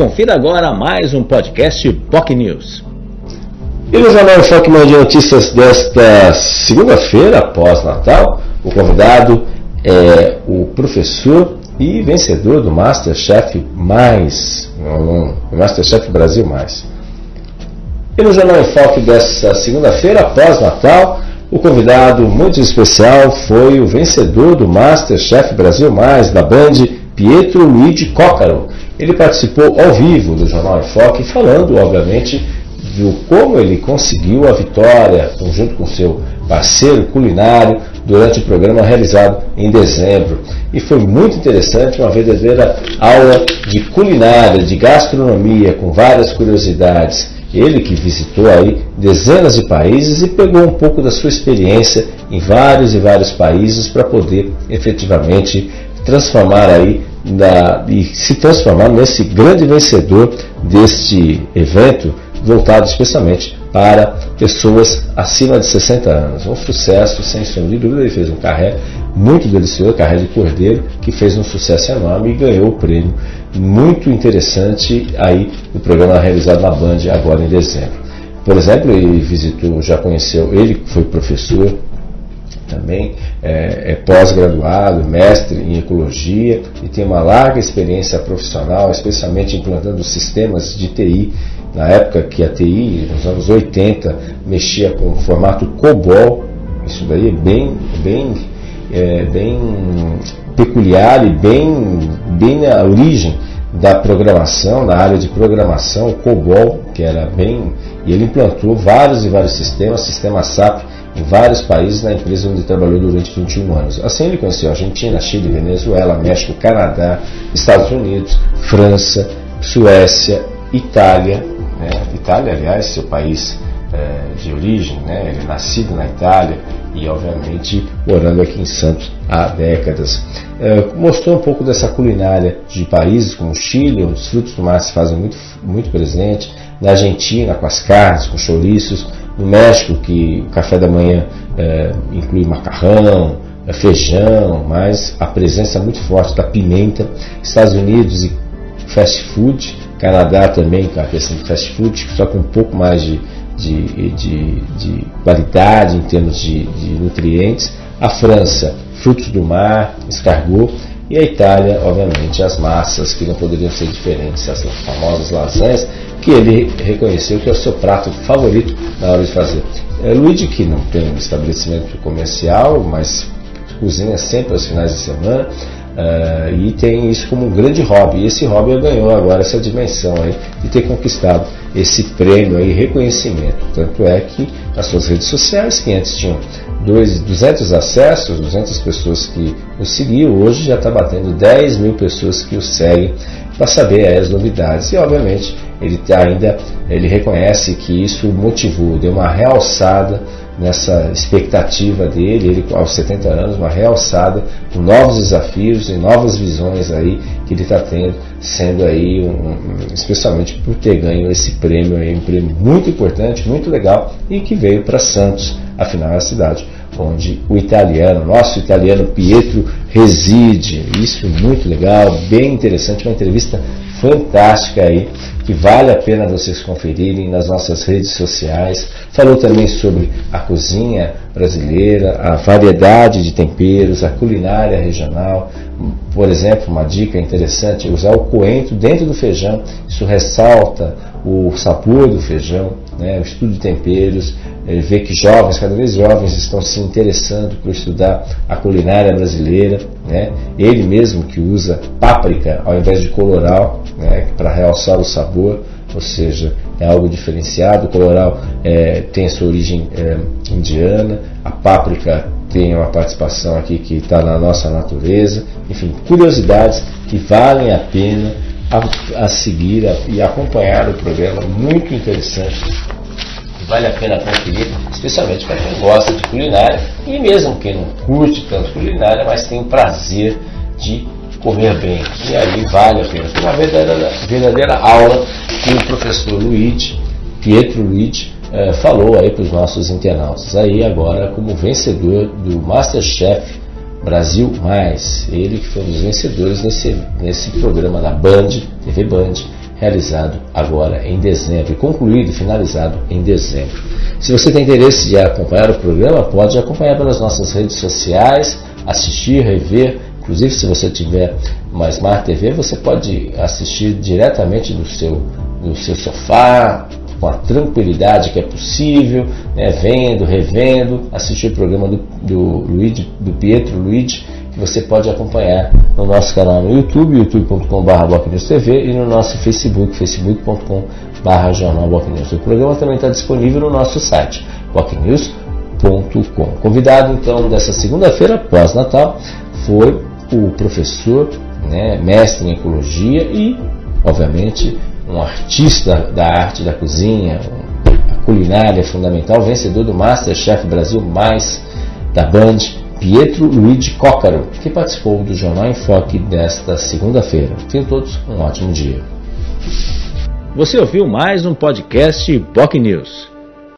Confira agora mais um podcast POC News. E no Jornal Choque de Notícias desta segunda-feira, após Natal, o convidado é o professor e vencedor do Masterchef Mais, o Masterchef Brasil Mais. E no Jornal Enfoque desta segunda-feira, após Natal, o convidado muito especial foi o vencedor do Masterchef Brasil Mais da Band, Pietro Luigi Cócaro. Ele participou ao vivo do Jornal Enfoque, falando, obviamente, do como ele conseguiu a vitória, junto com seu parceiro culinário, durante o programa realizado em dezembro. E foi muito interessante, uma verdadeira aula de culinária, de gastronomia, com várias curiosidades. Ele que visitou aí dezenas de países e pegou um pouco da sua experiência em vários e vários países para poder efetivamente transformar aí na, e se transformar nesse grande vencedor deste evento voltado especialmente para pessoas acima de 60 anos. Um sucesso, sem sombra de dúvida, ele fez um carré muito delicioso, carré de cordeiro, que fez um sucesso enorme e ganhou o prêmio muito interessante aí no programa realizado na Band agora em dezembro. Por exemplo, ele visitou, já conheceu, ele foi professor também, é, é pós-graduado, mestre em ecologia e tem uma larga experiência profissional, especialmente implantando sistemas de TI na época que a TI, nos anos 80, mexia com o formato COBOL, isso daí é bem, bem, é, bem peculiar e bem, bem na origem da programação, na área de programação, o COBOL, que era bem. E ele implantou vários e vários sistemas, sistema SAP, em vários países na empresa onde trabalhou durante 21 anos. Assim ele conheceu Argentina, Chile, Venezuela, México, Canadá, Estados Unidos, França, Suécia, Itália, né? Itália, aliás, seu país é, de origem, né? ele é nascido na Itália e, obviamente, morando aqui em Santos há décadas. É, mostrou um pouco dessa culinária de países como Chile, onde os frutos do mar se fazem muito, muito presente, na Argentina, com as carnes, com chouriços, no México, que o café da manhã é, inclui macarrão, é, feijão, mas a presença muito forte da pimenta, Estados Unidos e fast food, Canadá também com a questão do fast food, só com um pouco mais de, de, de, de qualidade em termos de, de, nutrientes. A França, frutos do mar, escargot. E a Itália, obviamente, as massas que não poderiam ser diferentes, as famosas lasanhas, que ele reconheceu que é o seu prato favorito na hora de fazer. É, Luigi, que não tem um estabelecimento comercial, mas cozinha sempre aos finais de semana, Uh, e tem isso como um grande hobby. E esse hobby ganhou agora essa dimensão aí de ter conquistado esse prêmio aí, reconhecimento. Tanto é que nas suas redes sociais, que antes tinham dois, 200 acessos, 200 pessoas que o seguiam, hoje já está batendo 10 mil pessoas que o seguem para saber as novidades. E obviamente ele tá ainda ele reconhece que isso motivou, deu uma realçada nessa expectativa dele, ele aos 70 anos, uma realçada com novos desafios e novas visões aí que ele está tendo, sendo aí, um, especialmente por ter ganho esse prêmio, aí, um prêmio muito importante, muito legal e que veio para Santos, afinal é a cidade onde o italiano, nosso italiano Pietro reside. Isso muito legal, bem interessante, uma entrevista fantástica aí que vale a pena vocês conferirem nas nossas redes sociais. Falou também sobre a cozinha brasileira, a variedade de temperos, a culinária regional. Por exemplo, uma dica interessante é usar o coentro dentro do feijão. Isso ressalta o sabor do feijão, né? o estudo de temperos, ele vê que jovens, cada vez jovens, estão se interessando por estudar a culinária brasileira. Né? Ele mesmo que usa páprica ao invés de coloral né? para realçar o sabor, ou seja, é algo diferenciado. O coloral é, tem sua origem é, indiana, a páprica tem uma participação aqui que está na nossa natureza. Enfim, curiosidades que valem a pena a, a seguir a, e acompanhar o programa, muito interessante vale a pena conferir, especialmente para quem gosta de culinária e mesmo quem não curte tanto culinária, mas tem o prazer de comer bem. E aí vale a pena. Uma verdadeira, verdadeira aula que o professor Luigi, Pietro Luigi, eh, falou aí para os nossos internautas. Aí agora como vencedor do Masterchef Brasil Mais, ele que foi um dos vencedores nesse, nesse programa da Band, TV Band, realizado agora em dezembro, concluído, finalizado em dezembro. Se você tem interesse de acompanhar o programa, pode acompanhar pelas nossas redes sociais, assistir, rever. Inclusive, se você tiver uma Smart TV, você pode assistir diretamente do seu, do seu sofá, com a tranquilidade que é possível, né, vendo, revendo, assistir o programa do, do, Luigi, do Pietro Luigi, que você pode acompanhar no nosso canal no YouTube, youtube.com.br e no nosso Facebook, facebook.com.br Jornal O programa também está disponível no nosso site, bocnews.com. Convidado então dessa segunda-feira, pós-natal, foi o professor, né, mestre em ecologia e, obviamente, um artista da arte da cozinha, a culinária fundamental, vencedor do Masterchef Brasil Mais da Band, Pietro Luigi Cócaro, que participou do Jornal em Foque desta segunda-feira. Tenham todos um ótimo dia. Você ouviu mais um podcast POC News.